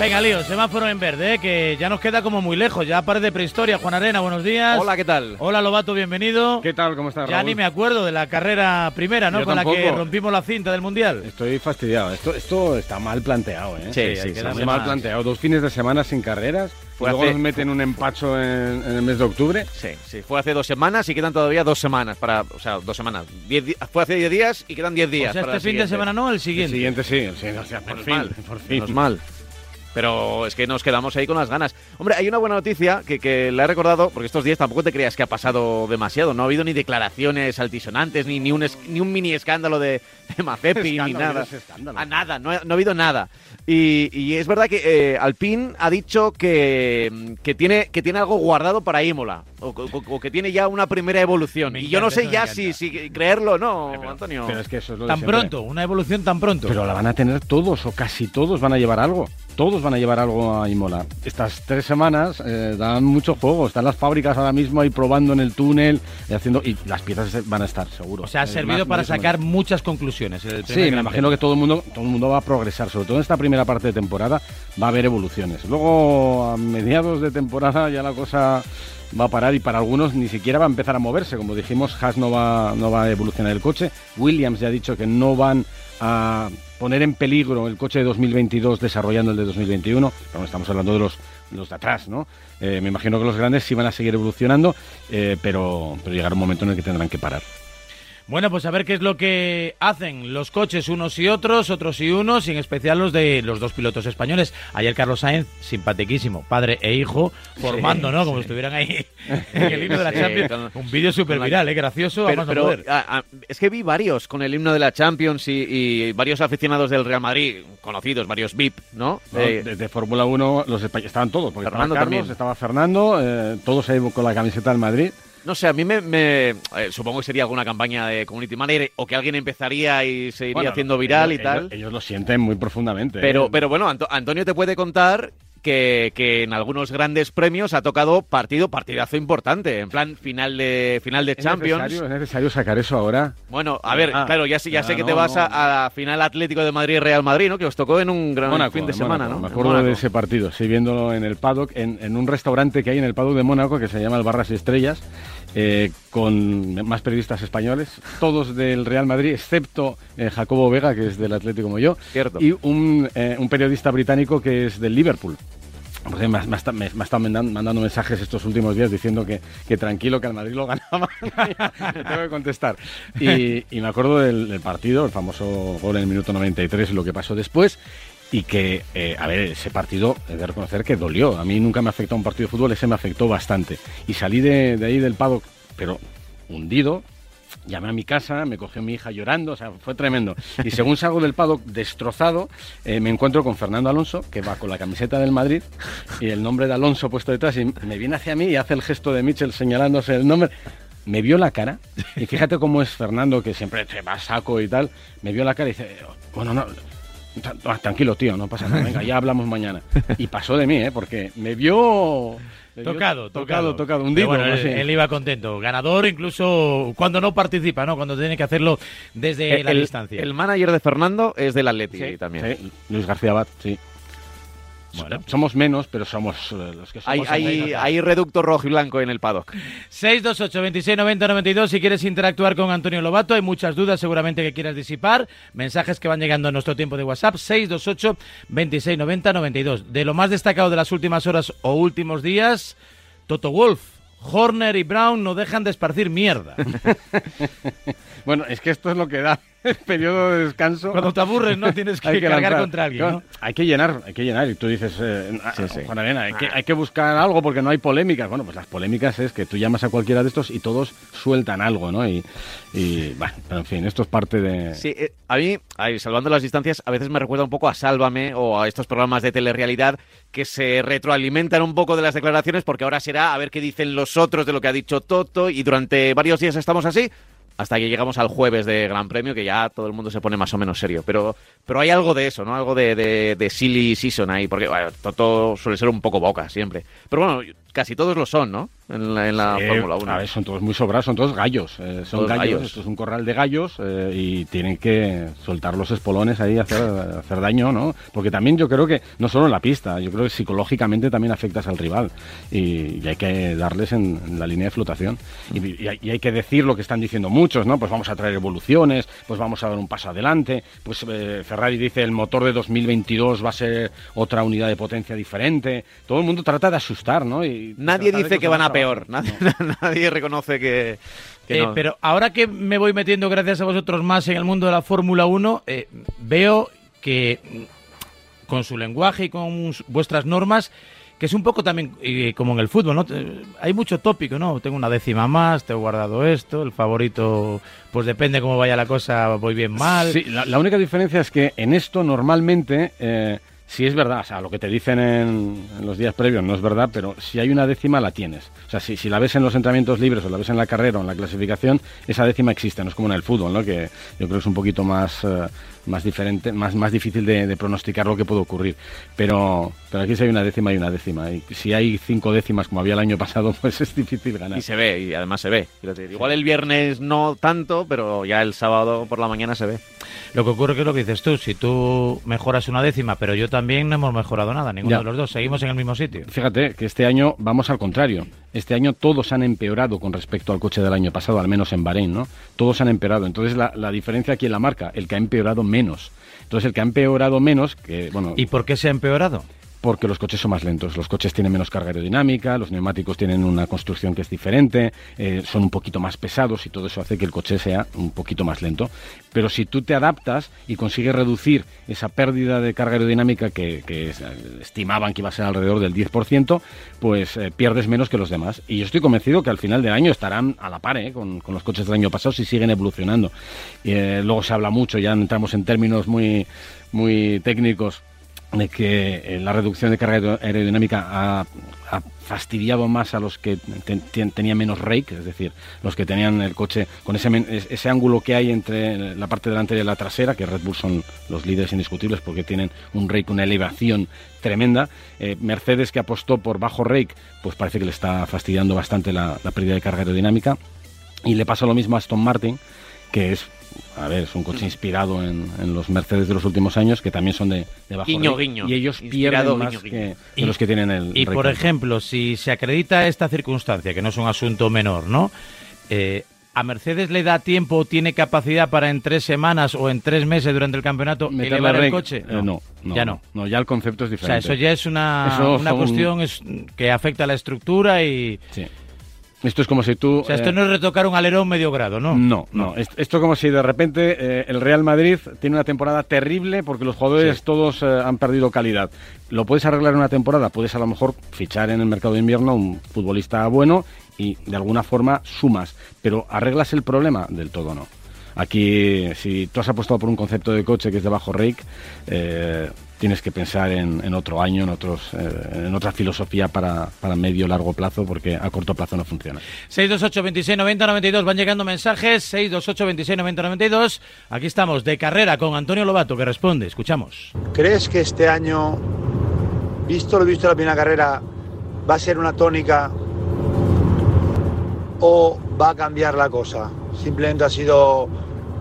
Venga, lío, semáforo en verde, ¿eh? que ya nos queda como muy lejos, ya parece prehistoria. Juan Arena, buenos días. Hola, ¿qué tal? Hola, Lobato, bienvenido. ¿Qué tal? ¿Cómo estás, Ya Raúl? ni me acuerdo de la carrera primera, ¿no? Yo Con la que rompimos la cinta del Mundial. Estoy fastidiado. Esto, esto está mal planteado, ¿eh? Sí, sí, sí, Está mal planteado. Dos fines de semana sin carreras. Fue luego hace- nos meten un empacho en, en el mes de octubre. Sí, sí, fue hace dos semanas y quedan todavía dos semanas para, o sea, dos semanas. Diez fue hace diez días y quedan diez días. o sea, para este fin de siguiente. semana no, el El siguiente. siguiente sí. el siguiente, o sea, por fin. mal, Por fin. menos mal. Pero es que nos quedamos ahí con las ganas. Hombre, hay una buena noticia que, que la he recordado, porque estos días tampoco te creas que ha pasado demasiado. No ha habido ni declaraciones altisonantes, ni, ni, un, es- ni un mini escándalo de, de Mazepi, ni nada. A nada, no, ha- no ha habido nada. Y, y es verdad que eh, Alpine ha dicho que, que, tiene, que tiene algo guardado para Imola, o, o- o que tiene ya una primera evolución. Me y yo no sé ya si, si creerlo o no, Pero- Antonio. Pero es que eso es lo de Tan pronto, una evolución tan pronto. Pero la van a tener todos, o casi todos van a llevar algo. Todos van a llevar algo a Imola. Estas tres semanas eh, dan mucho juego. Están las fábricas ahora mismo ahí probando en el túnel y haciendo. Y las piezas van a estar, seguro. o sea, ha Eh, servido más- para menos. sacar muchas conclusiones. el Sí, me imagino que todo el mundo todo el mundo va a progresar, sobre todo en esta primera parte de temporada va a haber evoluciones. Luego a mediados de temporada ya la cosa va a parar y para algunos ni siquiera va a empezar a moverse, como dijimos, Haas no va no va a evolucionar el coche, Williams ya ha dicho que no van a poner en peligro el coche de 2022 desarrollando el de 2021, pero no estamos hablando de los los de atrás, ¿no? Eh, me imagino que los grandes sí van a seguir evolucionando, eh, pero llegará un momento en el que tendrán que parar. Bueno, pues a ver qué es lo que hacen los coches unos y otros, otros y unos, y en especial los de los dos pilotos españoles. Ayer Carlos Sainz, simpaticísimo, padre e hijo, formando, ¿no? Como si estuvieran ahí en el himno de la Sí, Champions. con- Un vídeo súper viral, ¿eh? Gracioso, a Pero, no a- a- es que vi varios con el himno de la Champions y, y varios aficionados del Real Madrid, conocidos, varios VIP, ¿no? ¿no? Eh, de, de Fórmula 1 los estaban todos, porque Fernando estaba Carlos, también. estaba Fernando, eh, todos ahí con la camiseta del Madrid. No sé, a mí me, me- eh, supongo que sería alguna campaña de community manager o que alguien empezaría y se iría Bueno, haciendo viral ellos- y tal. Ellos, ellos lo sienten muy profundamente. Pero, ¿eh? pero bueno, Anto- Antonio te puede contar que, que en algunos grandes premios ha tocado partido, partidazo importante, en plan final de final de ¿Es Champions. necesario, es necesario sacar eso ahora. Bueno, a ver, Ah, claro, ya sé, ya sé que no, te vas no. a, a final Atlético de Madrid Real Madrid, ¿no? Que os tocó en un gran Mónaco, fin de semana, Mónaco. ¿no? Me acuerdo de ese partido, sí, viéndolo en el paddock, en, en un restaurante que hay en el paddock de Mónaco que se llama el Barras y Estrellas, eh, con más periodistas españoles, todos del Real Madrid, excepto eh, Jacobo Vega, que es del Atlético como yo, Cierto. y un, eh, un periodista británico que es del Liverpool. Porque me, ha- me me- mandan- mandando mensajes estos últimos días diciendo que, que tranquilo, que al Madrid lo ganaba. Tengo que contestar. Y, y me acuerdo del, del partido, el famoso gol en el minuto 93 y lo que pasó después. Y que, eh, a ver, ese partido, he de reconocer que dolió. A mí nunca me afectó un partido de fútbol, ese me afectó bastante. Y salí de, ahí del paddock, pero hundido, Llamé a mi casa, me cogió mi hija llorando, o sea, fue tremendo. Y según salgo del paddock destrozado, eh, me encuentro con Fernando Alonso, que va con la camiseta del Madrid y el nombre de Alonso puesto detrás, y me viene hacia mí y hace el gesto de Mitchell señalándose el nombre. Me vio la cara, y fíjate cómo es Fernando, que siempre te va saco y tal, me vio la cara y dice, bueno, no, tranquilo tío, no pasa nada, venga, ya hablamos mañana. Y pasó de mí, ¿eh? porque me vio... me vio Tocado, tocado, tocado, Pero hundido. bueno, no él, iba contento. Ganador incluso cuando no participa, ¿no? Cuando tiene que hacerlo desde la el, distancia. el manager de Fernando es del Atleti Sí, también. sí, Luis García Abad, sí. Bueno. Somos menos, pero somos eh, los que somos. hay, hay reducto rojo y blanco en el paddock. 628 26 90 92 si quieres interactuar con Antonio Lobato hay muchas dudas seguramente que quieras disipar mensajes que van llegando a nuestro tiempo de WhatsApp 628 26 90 92 de lo más destacado de las últimas horas o últimos días Toto Wolf Horner y Brown no dejan de esparcir mierda Bueno, es que esto es lo que da periodo de descanso. cuando te aburres no tienes que, Hay cargar lanzar. contra alguien. Hay que llenar, hay que llenar. Y tú dices, eh, ah, Sí, sí. Juan Arena, hay que, hay que buscar algo porque no hay polémicas. Bueno, pues las polémicas es que tú llamas a cualquiera de estos y todos sueltan algo, ¿no? Y, y bueno, pero en fin, esto es parte de... Sí, eh, a mí, ahí, salvando las distancias, a veces me recuerda un poco a Sálvame o a estos programas de telerrealidad que se retroalimentan un poco de las declaraciones porque ahora será a ver qué dicen los otros de lo que ha dicho Toto y durante varios días estamos así hasta que llegamos al jueves de Gran Premio que ya todo el mundo se pone más o menos serio. Pero, pero hay algo de eso, ¿no? Algo de, de, silly season ahí porque bueno, Toto suele ser un poco boca siempre. Pero bueno, casi todos lo son, ¿no? En la, en la Sí, Fórmula 1. A ver, son todos muy sobrados, son todos gallos. eh, son Todos gallos, gallos. esto es un corral de gallos eh, y tienen que soltar los espolones ahí, hacer, hacer daño, ¿no? Porque también yo creo que, no solo en la pista, yo creo que psicológicamente también afectas al rival y, y hay que darles en, en la línea de flotación. Y, y hay, y hay que decir lo que están diciendo muchos, ¿no? Pues vamos a traer evoluciones, pues vamos a dar un paso adelante. Pues eh, Ferrari dice el motor de 2022 va a ser otra unidad de potencia diferente. Todo el mundo trata de asustar, ¿no? Y Nadie dice que van a peor. Nadie, nadie reconoce que. que Eh, no. Pero ahora que me voy metiendo, gracias a vosotros más, en el mundo de la Fórmula 1, eh, veo que mm, con su lenguaje y con vuestras normas, que es un poco también eh, como en el fútbol, ¿no? Hay mucho tópico, ¿no? Tengo una décima más, te he guardado esto, el favorito, pues depende cómo vaya la cosa, voy bien mal. Sí, la, la única diferencia es que en esto normalmente, eh, si es verdad, o sea, lo que te dicen en, los días previos no es verdad, pero si hay una décima la tienes. O sea, si, si la ves en los entrenamientos libres o la ves en la carrera o en la clasificación, esa décima existe, no es como en el fútbol, ¿no? Que yo creo que es un poquito más, eh, más diferente, más, más difícil de, de pronosticar lo que puede ocurrir. Pero, pero aquí si hay una décima hay una décima. Y si hay cinco décimas como había el año pasado, pues es difícil ganar. Y se ve, y además se ve. Igual el viernes no tanto, pero ya el sábado por la mañana se ve. Lo que ocurre que es lo que dices tú, si tú mejoras una décima, pero yo también no hemos mejorado nada, ninguno Ya. de los dos, seguimos en el mismo sitio. Fíjate que este año vamos al contrario. Este año todos han empeorado con respecto al coche del año pasado, al menos en Bahrein, ¿no? Todos han empeorado. Entonces la, la diferencia aquí en la marca, el que ha empeorado menos. Entonces el que ha empeorado menos, que bueno, ¿Y por qué se ha empeorado? Porque los coches son más lentos. Los coches tienen menos carga aerodinámica, los neumáticos tienen una construcción que es diferente, eh, son un poquito más pesados y todo eso hace que el coche sea un poquito más lento. Pero si tú te adaptas y consigues reducir esa pérdida de carga aerodinámica que, es- estimaban que iba a ser alrededor del 10%, pues eh, pierdes menos que los demás. Y yo estoy convencido que al final del año estarán a la par eh, con, los coches del año pasado si siguen evolucionando. Eh, luego se habla mucho, ya entramos en términos muy técnicos de que eh, la reducción de carga aero- aerodinámica ha, fastidiado más a los que ten- ten- tenían menos rake, es decir, los que tenían el coche con ese, ese ángulo que hay entre la parte delantera y la trasera, que Red Bull son los líderes indiscutibles porque tienen un rake, una elevación tremenda. Eh, Mercedes que apostó por bajo rake, pues parece que le está fastidiando bastante la, la pérdida de carga aerodinámica. Y le pasa lo mismo a Aston Martin, que es, a ver, es un coche inspirado en, en los Mercedes de los últimos años, que también son de, de bajo Guiño, guiño. Y ellos Inspirado, pierden más guiño, que, guiño. que Y- los que tienen el Y por ejemplo, si se acredita esta circunstancia, que no es un asunto menor, ¿no? Eh, ¿A Mercedes le da tiempo o tiene capacidad para en tres semanas o en tres meses durante el campeonato Meterle elevar el coche? eh, no, no, ya no. no. ya el concepto es O sea, diferente. eso ya es una, una son- cuestión es- que afecta a la estructura y... Sí. Esto es como si tú... O sea, esto eh, no es retocar un alerón medio grado, ¿no? No, no. Est- Esto como si de repente eh, el Real Madrid tiene una temporada terrible porque los jugadores todos eh, han perdido calidad. ¿Lo puedes arreglar en una temporada? Puedes a lo mejor fichar en el mercado de invierno un futbolista bueno y de alguna forma sumas. Pero ¿arreglas el problema? Del todo no. Aquí, si tú has apostado por un concepto de coche que es de bajo rake, eh, tienes que pensar en, en otro año, en, otros, eh, en otra filosofía para, para medio largo plazo, porque a corto plazo no funciona. 628 26 90 92 van llegando mensajes 628 26 90 92 aquí estamos de carrera con Antonio Lobato que responde escuchamos ¿Crees que este año, visto lo visto en la primera carrera, va a ser una tónica o va a cambiar la cosa? Simplemente ha sido,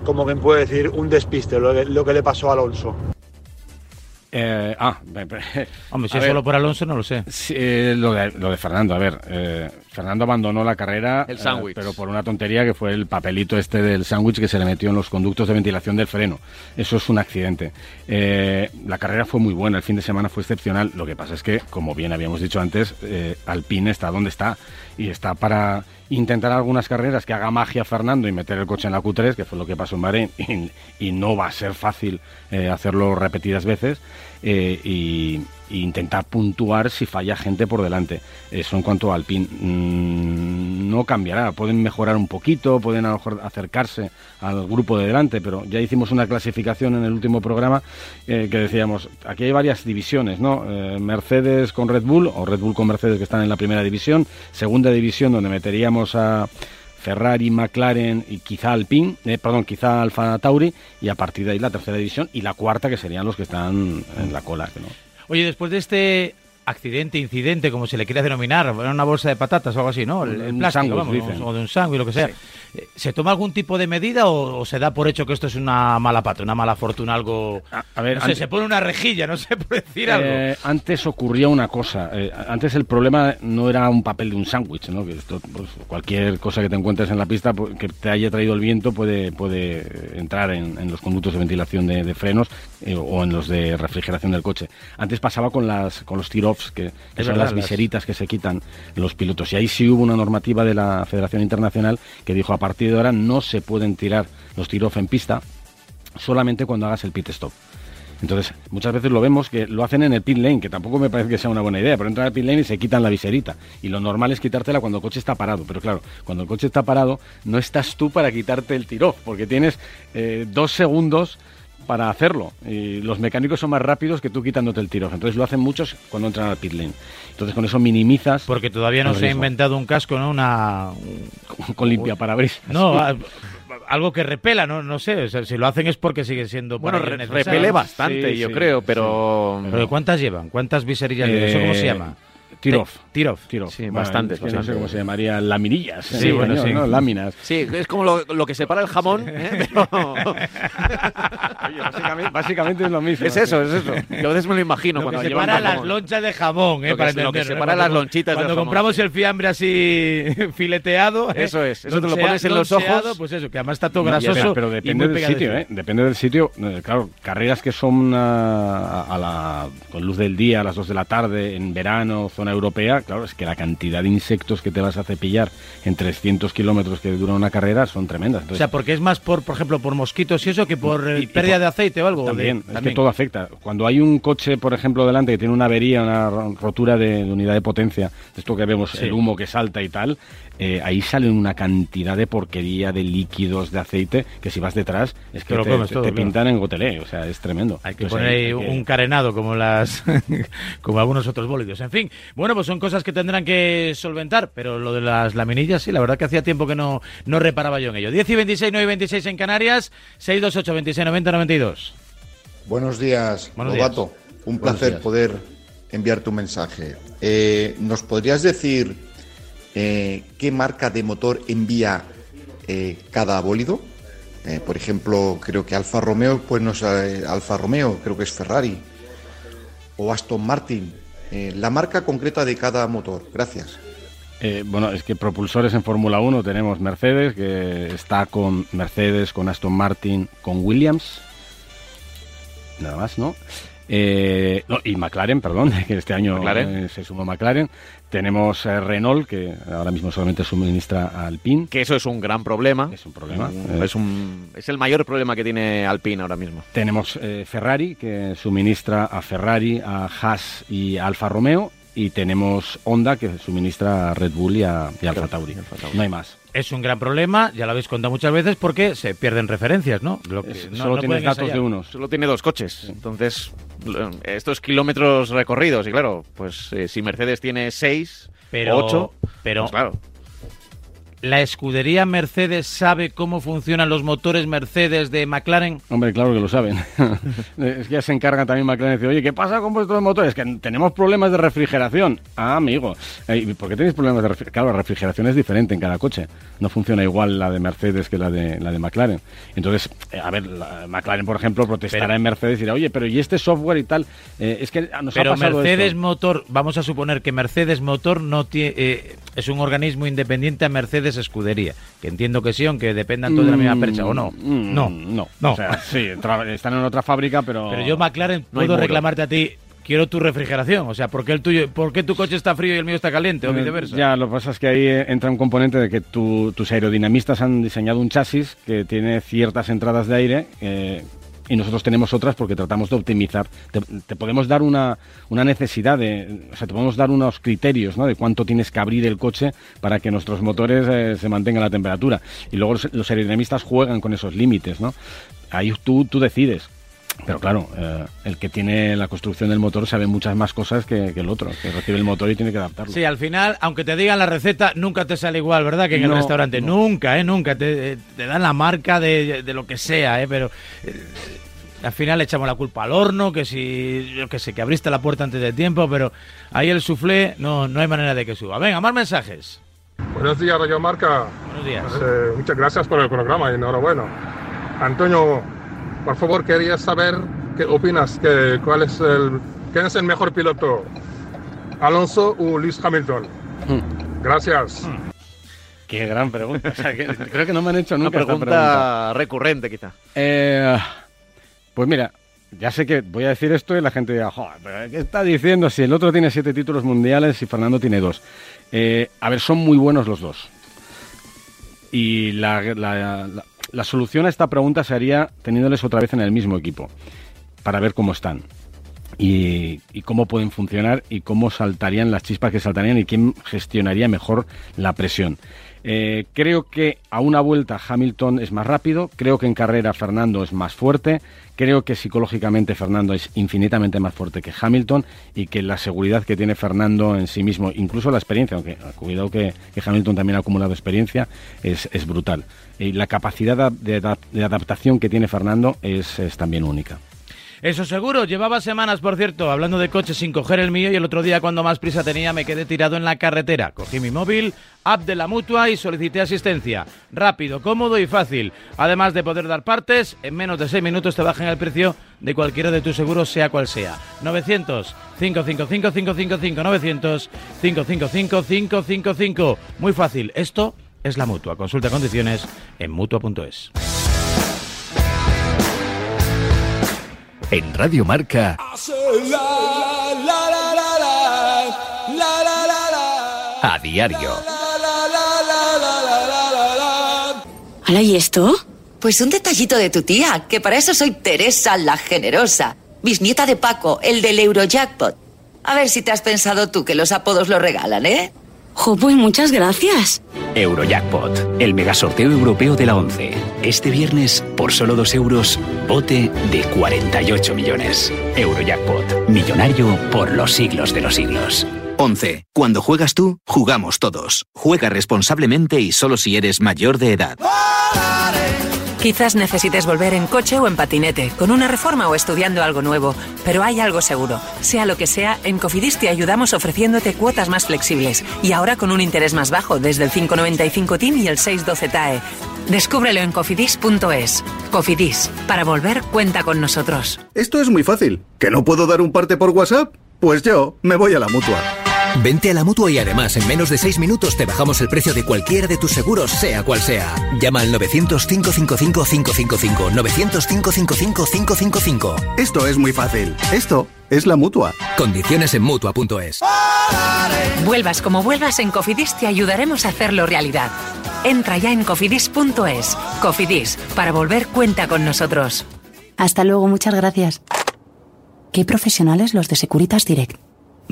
como quien puede decir, un despiste lo que, lo que le pasó a Alonso. Eh, ah, hombre si es ver, solo por Alonso no lo sé sí, eh, lo, de, lo de Fernando, a ver, eh, Fernando abandonó la carrera, El eh, sándwich. pero por una tontería que fue el papelito este del sándwich que se le metió en los conductos de ventilación del freno. Eso es un accidente. Eh, la carrera fue muy buena, el fin de semana fue excepcional. Lo que pasa es que, como bien habíamos dicho antes, eh, Alpine está donde está y está para intentar algunas carreras que haga magia Fernando y meter el coche en la Q3, que fue lo que pasó en Bahrein, y, no va a ser fácil eh, hacerlo repetidas veces, eh, y, y intentar puntuar si falla gente por delante. Eso en cuanto a Alpine mm, no cambiará, pueden mejorar un poquito, pueden a lo mejor acercarse al grupo de delante, pero ya hicimos una clasificación en el último programa eh, que decíamos, aquí hay varias divisiones, ¿no? Eh, Mercedes con Red Bull, o Red Bull con Mercedes que están en la primera división, segunda división donde meteríamos a Ferrari, McLaren y quizá Alpine, eh, perdón, quizá Alfa Tauri, y a partir de ahí la tercera división y la cuarta que serían los que están en la cola. ¿no? Oye, después de este accidente, incidente, como se le quiera denominar, una bolsa de patatas o algo así, ¿no? El, el plástico, vamos, dicen. o de un sándwich, lo que sea. Eh, ¿Se toma algún tipo de medida o, o se da por hecho que esto es una mala pata, una mala fortuna, algo... A- a ver, no sé, antes- se pone una rejilla, no sé, por decir algo. Eh, antes ocurría una cosa. eh, antes el problema no era un papel de un sándwich, ¿no? Que esto, pues, cualquier cosa que te encuentres en la pista pues, que te haya traído el viento puede, puede entrar en, en los conductos de ventilación de, de frenos eh, o en los de refrigeración del coche. Antes pasaba con las con los que, que son verdad, las viseritas que se quitan los pilotos. Y ahí sí hubo una normativa de la Federación Internacional que dijo a partir de ahora no se pueden tirar los tear-off en pista solamente cuando hagas el pit stop. Entonces, muchas veces lo vemos que lo hacen en el pit lane, que tampoco me parece que sea una buena idea, pero entran al pit lane y se quitan la viserita. Y lo normal es quitártela cuando el coche está parado. Pero claro, cuando el coche está parado, no estás tú para quitarte el tiró, porque tienes eh, dos segundos para hacerlo. Y los mecánicos son más rápidos que tú quitándote el tiro. Entonces lo hacen muchos cuando entran al pit lane. Entonces con eso minimizas Porque todavía no se ha inventado un casco, ¿no? Una... con, con limpia parabrisas. No, algo que repela, no, no sé. o sea, si lo hacen es porque sigue siendo... Bueno, re- repele bastante, Sí, yo sí, creo, sí. pero... ¿Pero ¿cuántas llevan? ¿Cuántas viserillas llevan? ¿Eso cómo se Eh, llama? Tiro-off. Tiro. Tiro. Sí, bastantes, es que no sé cómo se llamaría, laminillas. Sí, en bueno, sí. ¿no? Láminas. Sí, es como lo, lo que separa el jamón, ¿eh? pero... Oye, básicamente, básicamente es lo mismo. es eso, es eso. Yo a veces me lo imagino Lo que cuando llevan separa las jamón. lonchas de jamón, ¿eh? Lo que para es- lo que ¿eh? separa las lonchitas Cuando jamón. compramos el fiambre así fileteado. ¿eh? Eso es, eso te lo pones en los ojos. Pues eso, que además está todo grasoso. pero, depende del sitio. ¿eh? Depende del sitio. Claro, carreras que son ah, a, a la, con luz del día, a las 2 de la tarde, en verano, zona europea, claro, es que la cantidad de insectos que te vas a cepillar en 300 kilómetros que dura una carrera son tremendas. O sea, porque es más por, por ejemplo, por mosquitos y eso que por eh, y pérdida por- de aceite o algo. También, de- es que todo afecta. Cuando hay un coche, por ejemplo, delante que tiene una avería, una ro- rotura de, de unidad de potencia, esto que vemos, Sí. el humo que salta y tal, eh, ahí sale una cantidad de porquería, de líquidos, de aceite, que si vas detrás es que Te lo te, comes te- todo, te claro. pintan en gotelé, o sea, es tremendo. Hay que Entonces, poner ahí hay que- un carenado como las como algunos otros bólidos. En fin, bueno, pues son cosas que tendrán que solventar, pero lo de las laminillas sí, la verdad que hacía tiempo que no, no reparaba yo en ello. 10 y 26, 9 y 26 en Canarias, 628 26 90 92. Buenos días, Buenos Lobato. Un Buenos placer días. poder enviar tu mensaje. Eh, ¿Nos podrías decir eh, qué marca de motor envía eh, cada bólido? Eh, por ejemplo, creo que Alfa Romeo, pues no es Alfa Romeo, creo que es Ferrari. O Aston Martin. La marca concreta de cada motor. Gracias. Bueno, es que propulsores en Fórmula 1 tenemos Mercedes, que está con Mercedes, con Aston Martin, con Williams. Nada más, ¿no? Eh, no, y McLaren, perdón, que este año McLaren. eh, se sumó McLaren. Tenemos eh, Renault, que ahora mismo solamente suministra a Alpine. Que eso es un gran problema. Es un problema. Es, un, es el mayor problema que tiene Alpine ahora mismo. Tenemos Ferrari, que suministra a Ferrari, a Haas y a Alfa Romeo. Y tenemos Honda, que suministra a Red Bull y a, y a Alfa Tauri. No hay más. Es un gran problema, ya lo habéis contado muchas veces, porque se pierden referencias, ¿no? Lo que Es- no- solo no tienes datos ensayar. de unos. Solo tiene dos coches. Entonces, estos kilómetros recorridos, y claro, pues eh, si Mercedes tiene seis, Pero- ocho, pero- pues claro. ¿La escudería Mercedes sabe cómo funcionan los motores Mercedes de McLaren? Hombre, claro que lo saben. es que ya se encargan también McLaren de decir, oye, ¿qué pasa con vuestros motores? Que tenemos problemas de refrigeración. Ah, amigo. Eh, ¿y ¿Por qué tenéis problemas de refrigeración? Claro, la refrigeración es diferente en cada coche. No funciona igual la de Mercedes que la de, la de McLaren. Entonces, eh, a ver, la- McLaren, por ejemplo, protestará Pero- en Mercedes y dirá, oye, pero ¿y este software y tal? Eh, es que nos ha Pero pasado Mercedes esto". Motor, vamos a suponer que Mercedes Motor no tiene, eh, es un organismo independiente a Mercedes Escudería, que entiendo que sí, aunque dependan todos de la misma percha, ¿o no? Mm, no, No. no. O sea, sí, están en otra fábrica, pero... Pero yo McLaren No puedo reclamarte a ti, quiero tu refrigeración, o sea, ¿por qué el tuyo, por qué tu coche está frío y el mío está caliente o viceversa? Ya, lo que pasa es que ahí eh, entra un componente de que tu- tus aerodinamistas han diseñado un chasis que tiene ciertas entradas de aire eh, y nosotros tenemos otras porque tratamos de optimizar. Te, podemos dar una, una necesidad de, o sea, te podemos dar unos criterios ¿no? de cuánto tienes que abrir el coche para que nuestros motores eh, se mantengan la temperatura. Y luego los, los aerodinamistas juegan con esos límites, ¿no? Ahí tú, tú decides. Pero claro, eh, el que tiene la construcción del motor sabe muchas más cosas que, que el otro, que recibe el motor y tiene que adaptarlo. Sí, al final, aunque te digan la receta, nunca te sale igual, ¿verdad? Que en el restaurante. no. Nunca, ¿eh? Nunca. Te, te dan la marca de, de lo que sea, ¿eh? Pero eh, al final le echamos la culpa al horno, que si, yo que sé, que abriste la puerta antes de tiempo, pero ahí el suflé no, no hay manera de que suba. Venga, más mensajes. Buenos días, Radio Marca. Buenos días. Eh, muchas gracias por el programa y enhorabuena. Antonio, por favor, quería saber qué opinas, que, cuál es el, quién es el mejor piloto, Alonso o Lewis Hamilton. Gracias. Qué gran pregunta. O sea, que creo que no me han hecho Una nunca esta pregunta, pregunta. recurrente, quizá. Eh, pues mira, ya sé que voy a decir esto y la gente dirá, joder, pero ¿qué está diciendo si el otro tiene siete títulos mundiales y Fernando tiene dos? Eh, a ver, son muy buenos los dos. Y la, la- la- la solución a esta pregunta sería teniéndoles otra vez en el mismo equipo, para ver cómo están. Y, y cómo pueden funcionar y cómo saltarían las chispas que saltarían y quién gestionaría mejor la presión. Eh, creo que a una vuelta Hamilton es más rápido, creo que en carrera Fernando es más fuerte, creo que psicológicamente Fernando es infinitamente más fuerte que Hamilton y que la seguridad que tiene Fernando en sí mismo, incluso la experiencia, aunque cuidado que, Hamilton también ha acumulado experiencia, es, brutal. Y la capacidad de, adap- de adaptación que tiene Fernando es también única. Eso seguro, llevaba semanas, por cierto, hablando de coches sin coger el mío y el otro día cuando más prisa tenía me quedé tirado en la carretera. Cogí mi móvil, app de la mutua y solicité asistencia. Rápido, cómodo y fácil. Además de poder dar partes, en menos de 6 minutos te bajan el precio de cualquiera de tus seguros, sea cual sea. 900 555 555 900 555 555. Muy fácil, esto es la mutua. Consulta condiciones en mutua.es. En Radio Marca, a diario. ¿Hala y esto? Pues un detallito de tu tía, que para eso soy Teresa la Generosa, bisnieta de Paco, el del Eurojackpot. A ver si te has pensado tú que los apodos lo regalan, ¿eh? Jo, pues muchas gracias. Eurojackpot, el megasorteo europeo de la 11. Este viernes, por solo 2 euros, bote de 48 millones. Eurojackpot, millonario por los siglos de los siglos. 11. Cuando juegas tú, jugamos todos. Juega responsablemente y solo si eres mayor de edad. Quizás necesites volver en coche o en patinete, con una reforma o estudiando algo nuevo, pero hay algo seguro. Sea lo que sea, en Cofidis te ayudamos ofreciéndote cuotas más flexibles y ahora con un interés más bajo desde el 595 TIN y el 612 TAE. Descúbrelo en cofidis.es. Cofidis, para volver cuenta con nosotros. Esto es muy fácil. ¿Que no puedo dar un parte por WhatsApp? Pues yo me voy a la mutua. Vente a la mutua y además en menos de 6 minutos te bajamos el precio de cualquiera de tus seguros, sea cual sea. Llama al 900-555-555. 900-555-555. Esto es muy fácil. Esto es la mutua. Condiciones en mutua.es. Vuelvas como vuelvas, en Cofidis te ayudaremos a hacerlo realidad. Entra ya en cofidis.es. Cofidis, para volver cuenta con nosotros. Hasta luego, muchas gracias. Qué profesionales los de Securitas Direct.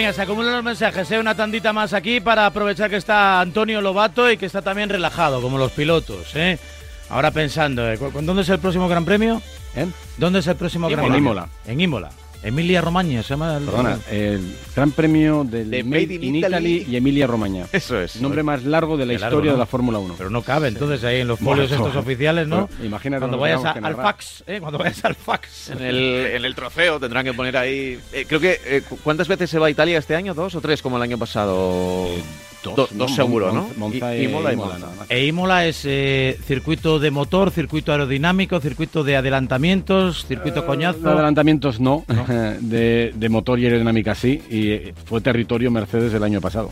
Venga, se acumulan los mensajes, ¿eh? una tandita más aquí para aprovechar que está Antonio Lobato y que está también relajado, como los pilotos. ¿eh? Ahora pensando, ¿eh? ¿cu- cu- ¿dónde es el próximo Gran Premio? ¿Dónde es el próximo Gran En Premio? Imola. En Imola. Emilia Romagna se llama. el- Perdona, el Gran Premio del De Made, Made in Italy. Italy y Emilia Romagna. Eso es. Nombre más largo de la Qué largo, historia ¿no? de la Fórmula 1. Pero no cabe entonces ahí en los folios Bueno, estos oficiales, ¿no? bueno, imagínate Cuando vayas a- al fax, ¿eh? Cuando vayas al fax. En el, en el trofeo tendrán que poner ahí. eh, creo que. eh, cu- ¿Cuántas veces se va a Italia este año? ¿Dos o tres como el año pasado? Dos, Do- ¿no? dos seguro, ¿no? Monza- Y- y Imola y Imola, más. E Imola es eh, circuito de motor, circuito aerodinámico, circuito de adelantamientos, circuito De coñazo. adelantamientos no, de, de motor y aerodinámica sí, y eh, fue territorio Mercedes el año pasado.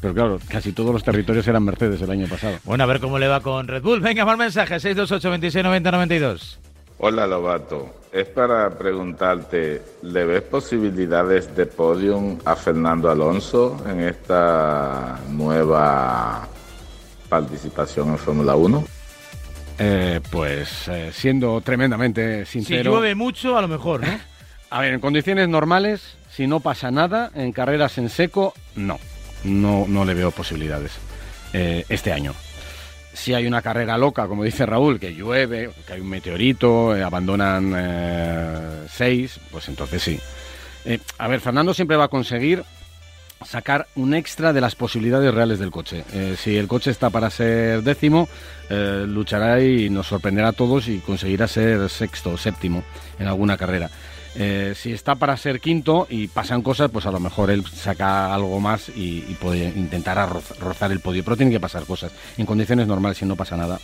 Pero claro, casi todos los territorios eran Mercedes el año pasado. Bueno, a ver cómo le va con Red Bull. Venga, más mensajes. 628 26 90 92. Hola Lobato, es para preguntarte, ¿le ves posibilidades de podium a Fernando Alonso en esta nueva participación en Fórmula 1? Eh, pues eh, siendo tremendamente sincero... Si llueve mucho, a lo mejor, ¿no? A ver, en condiciones normales, si no pasa nada, en carreras en seco, no. No, no le veo posibilidades eh, este año si hay una carrera loca, como dice Raúl, que llueve, que hay un meteorito, eh, abandonan eh, seis, pues entonces sí. Eh, a ver, Fernando siempre va a conseguir sacar un extra de las posibilidades reales del coche. si el coche está para ser décimo, luchará y nos sorprenderá a todos y conseguirá ser sexto o séptimo en alguna carrera. Eh, si está para ser quinto y pasan cosas, pues a lo mejor él saca algo más y, puede intentar rozar el podio. Pero tiene que pasar cosas. En condiciones normales, si no pasa nada.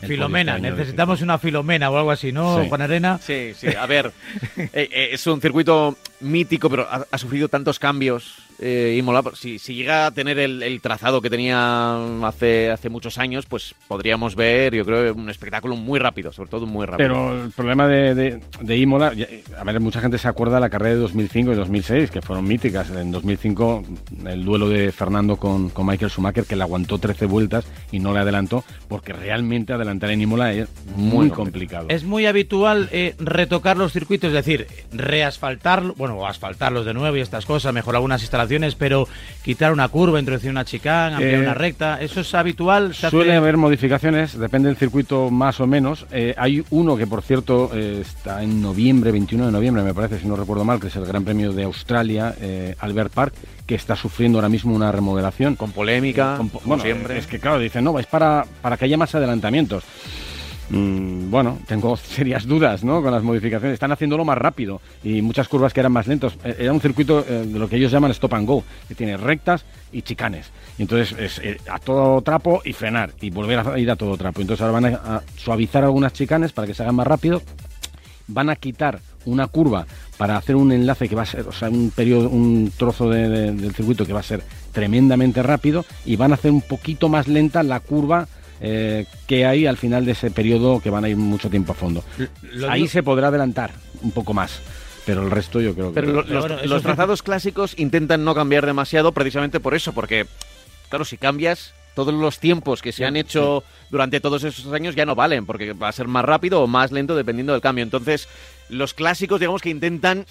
Filomena, necesitamos una Filomena o algo así, ¿no, Juan Arena? Sí, sí, a ver, eh, eh, es un circuito mítico, pero ha, sufrido tantos cambios eh, Imola, si, si, llega a tener el, trazado que tenía hace, hace muchos años, pues podríamos ver, yo creo, un espectáculo muy rápido, sobre todo muy rápido. Pero el problema de, de, Imola, a ver, mucha gente se acuerda de la carrera de 2005 y 2006, que fueron míticas. En 2005, el duelo de Fernando con, con Michael Schumacher, que le aguantó 13 vueltas y no le adelantó, porque realmente adelantar en Imola es muy, complicado. Es muy habitual eh, retocar los circuitos, es decir, reasfaltarlo, bueno, asfaltarlos de nuevo y estas cosas, mejorar algunas instalaciones pero quitar una curva, introducir una chicane, ampliar una eh, recta, ¿eso es habitual? suele haber modificaciones, depende del circuito más o menos. Eh, hay uno que, por cierto, eh, está en noviembre, 21 de noviembre, me parece, si no recuerdo mal, que es el Gran Premio de Australia, Albert Park, que está sufriendo ahora mismo una remodelación. Con polémica, como siempre. Es que, claro, dicen, no, es para, para que haya más adelantamientos. Mm, bueno, tengo serias dudas ¿no? con las modificaciones. Están haciéndolo más rápido y muchas curvas que eran más lentos. Eh, era un circuito eh, de lo que ellos llaman stop and go, que tiene rectas y chicanes. entonces es eh, a todo trapo y frenar y volver a ir a todo trapo. Entonces ahora van a, suavizar algunas chicanes para que se hagan más rápido. Van a quitar una curva para hacer un enlace que va a ser, o sea, un periodo, un trozo del circuito que va a ser tremendamente rápido y van a hacer un poquito más lenta la curva eh, que hay al final de ese periodo que van a ir mucho tiempo a fondo. Ahí se podrá adelantar un poco más. Pero el resto yo creo que... Pero los, trazados clásicos intentan no cambiar demasiado precisamente por eso, porque, claro, si cambias, todos los tiempos que se han hecho durante todos esos años ya no valen, porque va a ser más rápido o más lento dependiendo del cambio. Entonces, los clásicos, digamos que intentan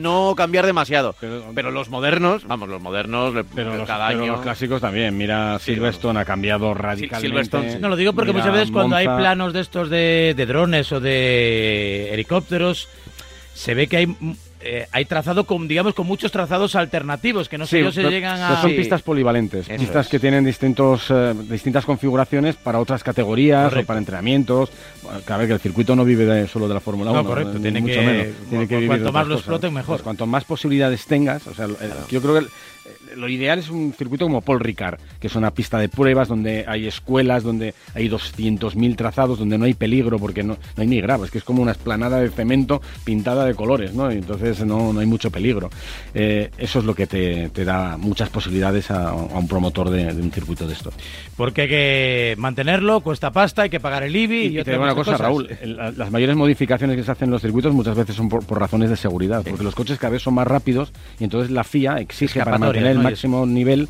no cambiar demasiado. Pero, los modernos, vamos, los modernos, pero los, cada año. los clásicos también. Mira, Silverstone ha cambiado radicalmente. no, lo digo porque muchas veces cuando hay planos de estos de, de drones o de helicópteros, se ve que hay eh, hay trazado con, digamos, con muchos trazados alternativos que no sé se llegan a. Son pistas polivalentes, pistas que tienen distintos, eh, distintas configuraciones para otras categorías o para entrenamientos. Cada vez que el circuito no vive solo de la Fórmula 1. No, correcto, tiene que, Tiene que vivir cuanto más lo exploten, mejor. Pues cuanto más posibilidades tengas, o sea, yo creo que lo ideal es un circuito como Paul Ricard, que es una pista de pruebas donde hay escuelas, donde hay 200.000 trazados, donde no hay peligro porque no, hay ni grava, es que es como una esplanada de cemento pintada de colores, ¿no? Y entonces no, no hay mucho peligro. Eh, eso es lo que te, da muchas posibilidades a, un promotor de, un circuito de esto. Porque hay que mantenerlo, cuesta pasta, hay que pagar el IBI y, y, te digo una cosa, Raúl, las mayores modificaciones que se hacen en los circuitos muchas veces son por, razones de seguridad, porque los coches cada vez son más rápidos y entonces la FIA exige para mantener máximo nivel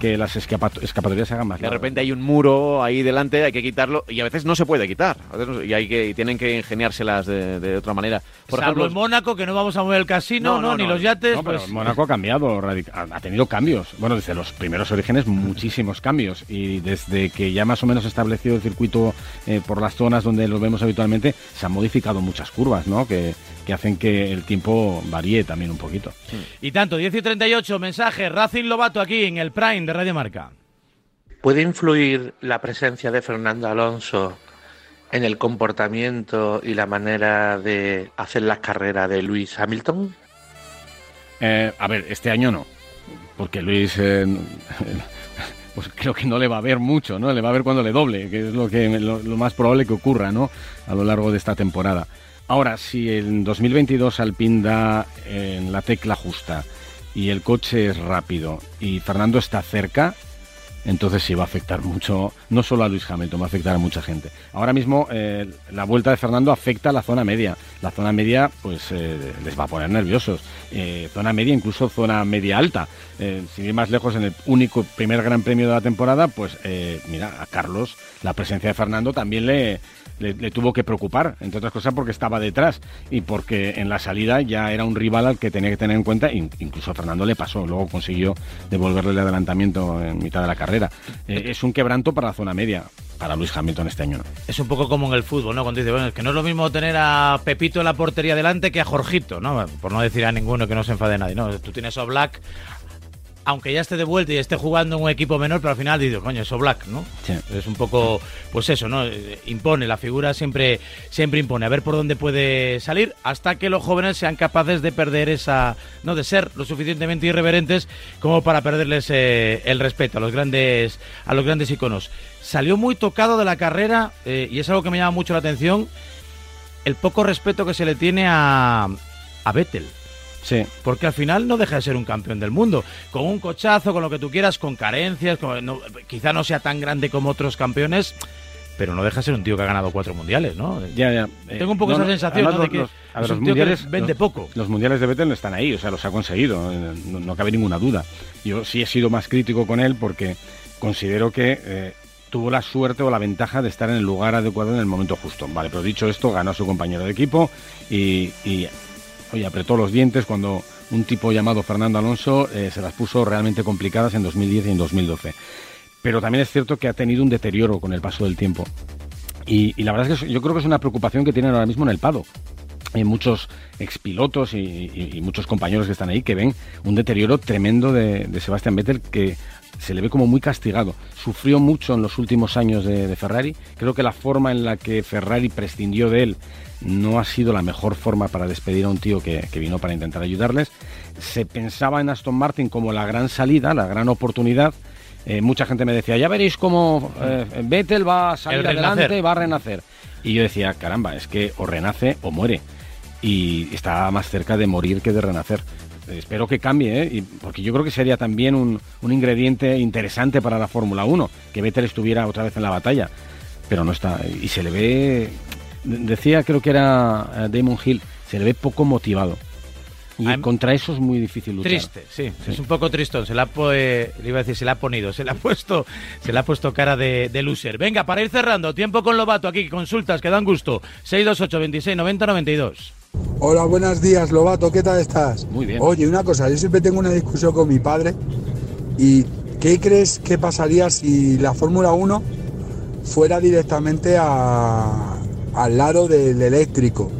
que las escapatorias se hagan más De repente hay un muro ahí delante, hay que quitarlo y a veces no se puede quitar. y hay que tienen que ingeniárselas de, otra manera. Por ejemplo, en Mónaco, que no vamos a mover el casino, no, ni los yates. pues... Mónaco ha cambiado, ha tenido cambios. Bueno, desde los primeros orígenes, muchísimos cambios. Y desde que ya más o menos establecido el circuito eh, por las zonas donde lo vemos habitualmente, se han modificado muchas curvas, ¿no? Que, que hacen que el tiempo varíe también un poquito. Y tanto, 10 y 38, mensaje, Racing Lobato aquí en el Prime de Radio Marca. ¿Puede influir la presencia de Fernando Alonso en el comportamiento y la manera de hacer las carreras de Luis Hamilton? Eh, a ver, este año no, porque Luis... Eh, pues creo que no le va a ver mucho, ¿no? Le va a ver cuando le doble, que es lo que lo, lo más probable que ocurra, ¿no? A lo largo de esta temporada. Ahora, si en 2022 Alpine da en la tecla justa y el coche es rápido y Fernando está cerca, entonces sí va a afectar mucho, no solo a Luis Hamilton, va a afectar a mucha gente. Ahora mismo eh, la vuelta de Fernando afecta a la zona media. La zona media pues eh, les va a poner nerviosos. Eh, zona media, incluso zona media alta. sin ir más lejos, en el único primer gran premio de la temporada, pues mira, a Carlos la presencia de Fernando también le, le, tuvo que preocupar, entre otras cosas porque estaba detrás y porque en la salida ya era un rival al que tenía que tener en cuenta, incluso a Fernando le pasó, luego consiguió devolverle el adelantamiento en mitad de la carrera. Eh, es un quebranto para la zona media. Para Luis Hamilton este año Es un poco como en el fútbol, ¿no? Cuando dice, bueno, es que no es lo mismo tener a Pepito en la portería delante que a Jorgito, ¿no? Por no decir a ninguno que no se enfade nadie, ¿no? Tú tienes a Black aunque ya esté de vuelta y esté jugando en un equipo menor, pero al final digo, coño, eso Black, ¿no? Es un poco, pues eso, ¿no? Impone, la figura siempre, siempre impone, a ver por dónde puede salir, hasta que los jóvenes sean capaces de perder esa, no, de ser lo suficientemente irreverentes como para perderles eh, el respeto a los grandes, a los grandes iconos. Salió muy tocado de la carrera, eh, y es algo que me llama mucho la atención, el poco respeto que se le tiene a, a Vettel. Sí. Porque al final no deja de ser un campeón del mundo. Con un cochazo, con lo que tú quieras, con carencias, quizá no sea tan grande como otros campeones, pero no deja de ser un tío que ha ganado cuatro mundiales, ¿no? Ya, ya. Tengo un poco esa sensación de que los mundiales, vende poco. Los mundiales de Vettel están ahí, o sea, los ha conseguido, eh, no, cabe ninguna duda. Yo sí he sido más crítico con él porque considero que eh, tuvo la suerte o la ventaja de estar en el lugar adecuado en el momento justo. Vale, pero dicho esto, ganó a su compañero de equipo y oye, apretó los dientes cuando un tipo llamado Fernando Alonso eh, se las puso realmente complicadas en 2010 y en 2012. Pero también es cierto que ha tenido un deterioro con el paso del tiempo. Y, la verdad es que yo creo que es una preocupación que tienen ahora mismo en el Pado. Hay muchos expilotos y, muchos compañeros que están ahí que ven un deterioro tremendo de, de Sebastián Vettel que se le ve como muy castigado. Sufrió mucho en los últimos años de, Ferrari. Creo que la forma en la que Ferrari prescindió de él no ha sido la mejor forma para despedir a un tío que, vino para intentar ayudarles. Se pensaba en Aston Martin como la gran salida, la gran oportunidad. Eh, mucha gente me decía, ya veréis cómo eh, Vettel va a salir adelante, va a renacer. Y yo decía, caramba, es que o renace o muere. Y está más cerca de morir que de renacer espero que cambie, ¿eh? y, porque yo creo que sería también un, un ingrediente interesante para la Fórmula 1, que Vettel estuviera otra vez en la batalla, pero no está, y se le ve, decía creo que era eh, Damon Hill, se le ve poco motivado. Y contra eso es muy difícil luchar. Triste, sí, es un poco tristón. Se la le iba a decir, se la ha ponido, se le ha puesto, se le ha puesto cara de, de loser. Venga, para ir cerrando, tiempo con Lobato aquí, consultas que dan gusto. 628 26 90 92. Hola, buenos días, Lobato, ¿qué tal estás? Muy bien. Oye, una cosa, yo siempre tengo una discusión con mi padre y ¿qué crees que pasaría si la Fórmula 1 fuera directamente a, al lado del eléctrico?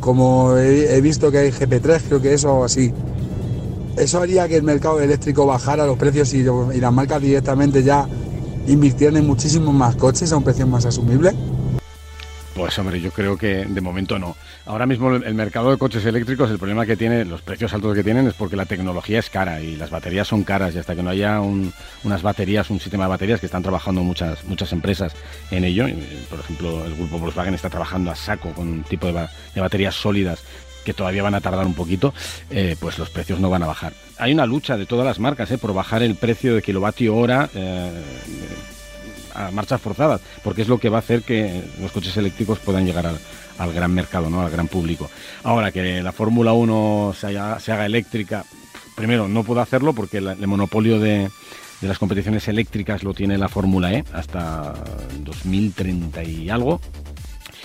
Como he, visto que hay GP3, creo que eso así. Eso haría que el mercado eléctrico bajara los precios y, y las marcas directamente ya invirtieran en muchísimos más coches a un precio más asumible. Pues hombre, yo creo que de momento no. Ahora mismo el mercado de coches eléctricos, el problema que tiene, los precios altos que tienen es porque la tecnología es cara y las baterías son caras y hasta que no haya unas baterías, un sistema de baterías que están trabajando muchas muchas empresas en ello, por ejemplo el grupo Volkswagen está trabajando a saco con un tipo de, baterías sólidas que todavía van a tardar un poquito, eh, pues los precios no van a bajar. Hay una lucha de todas las marcas eh, por bajar el precio de kilovatio hora eh, a marchas forzadas, porque es lo que va a hacer que los coches eléctricos puedan llegar al, gran mercado, ¿no? al gran público. Ahora que la Fórmula 1 se, haga eléctrica, primero no puedo hacerlo porque el monopolio de, de las competiciones eléctricas lo tiene la Fórmula E hasta 2030 y algo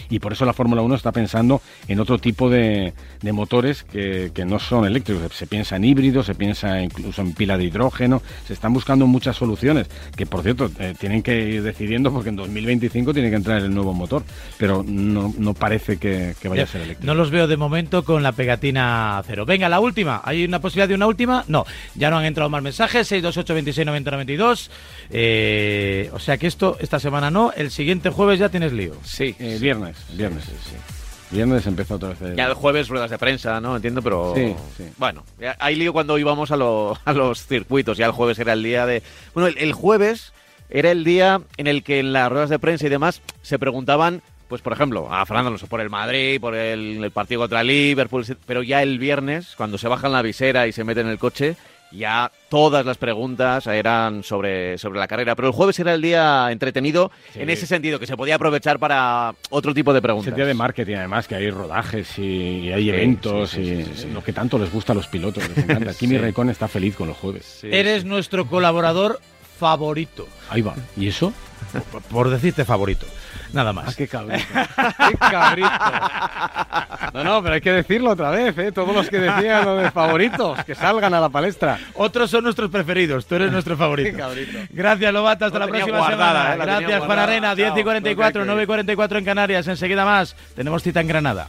y por eso la Fórmula 1 está pensando en otro tipo de, motores que, no son eléctricos. Se piensa en híbridos, se piensa incluso en pila de hidrógeno, se están buscando muchas soluciones que, por cierto, eh, tienen que ir decidiendo porque en 2025 tiene que entrar el nuevo motor, pero no, parece que, vaya a ser eléctrico. No los veo de momento con la pegatina cero. Venga, la última. ¿Hay una posibilidad de una última? No, ya no han entrado más mensajes. 628 26 90 92. o sea que esto, esta semana no. El siguiente jueves ya tienes lío. Sí, eh, viernes. Viernes, sí, sí. Viernes empezó otra vez. Ya el jueves ruedas de prensa, ¿no? Entiendo, pero. Sí, sí. Bueno, hay lío cuando íbamos a, a, los circuitos. Ya el jueves era el día de. Bueno, el, jueves era el día en el que en las ruedas de prensa y demás se preguntaban, pues por ejemplo, a Fernando Alonso por el Madrid, por el, partido contra Liverpool, pero ya el viernes, cuando se bajan la visera y se meten en el coche, ya todas las preguntas eran sobre, sobre la carrera. Pero el jueves era el día entretenido Sí. en ese sentido, que se podía aprovechar para otro tipo de preguntas. Sentido de marketing, además, que hay rodajes y, y hay Sí, eventos sí, sí, y sí, sí, sí. lo que tanto les gusta a los pilotos. Les encanta. Kimi Sí. Raikkonen está feliz con los jueves. Eres nuestro colaborador favorito. Ahí va. ¿Y eso? Por, por decirte favorito. Nada más. Ah, qué cabrito. qué cabrito. No, no, pero hay que decirlo otra vez, ¿eh? Todos los que decían lo de favoritos, que salgan a la palestra. Otros son nuestros preferidos, tú eres nuestro favorito. Qué cabrito. Gracias, Lobato, hasta La próxima guardada, semana. eh, la Gracias, Juan. Arena, 10 y Chao. 44, Lo que hay 9 y 44 en Canarias. Enseguida más, tenemos cita en Granada.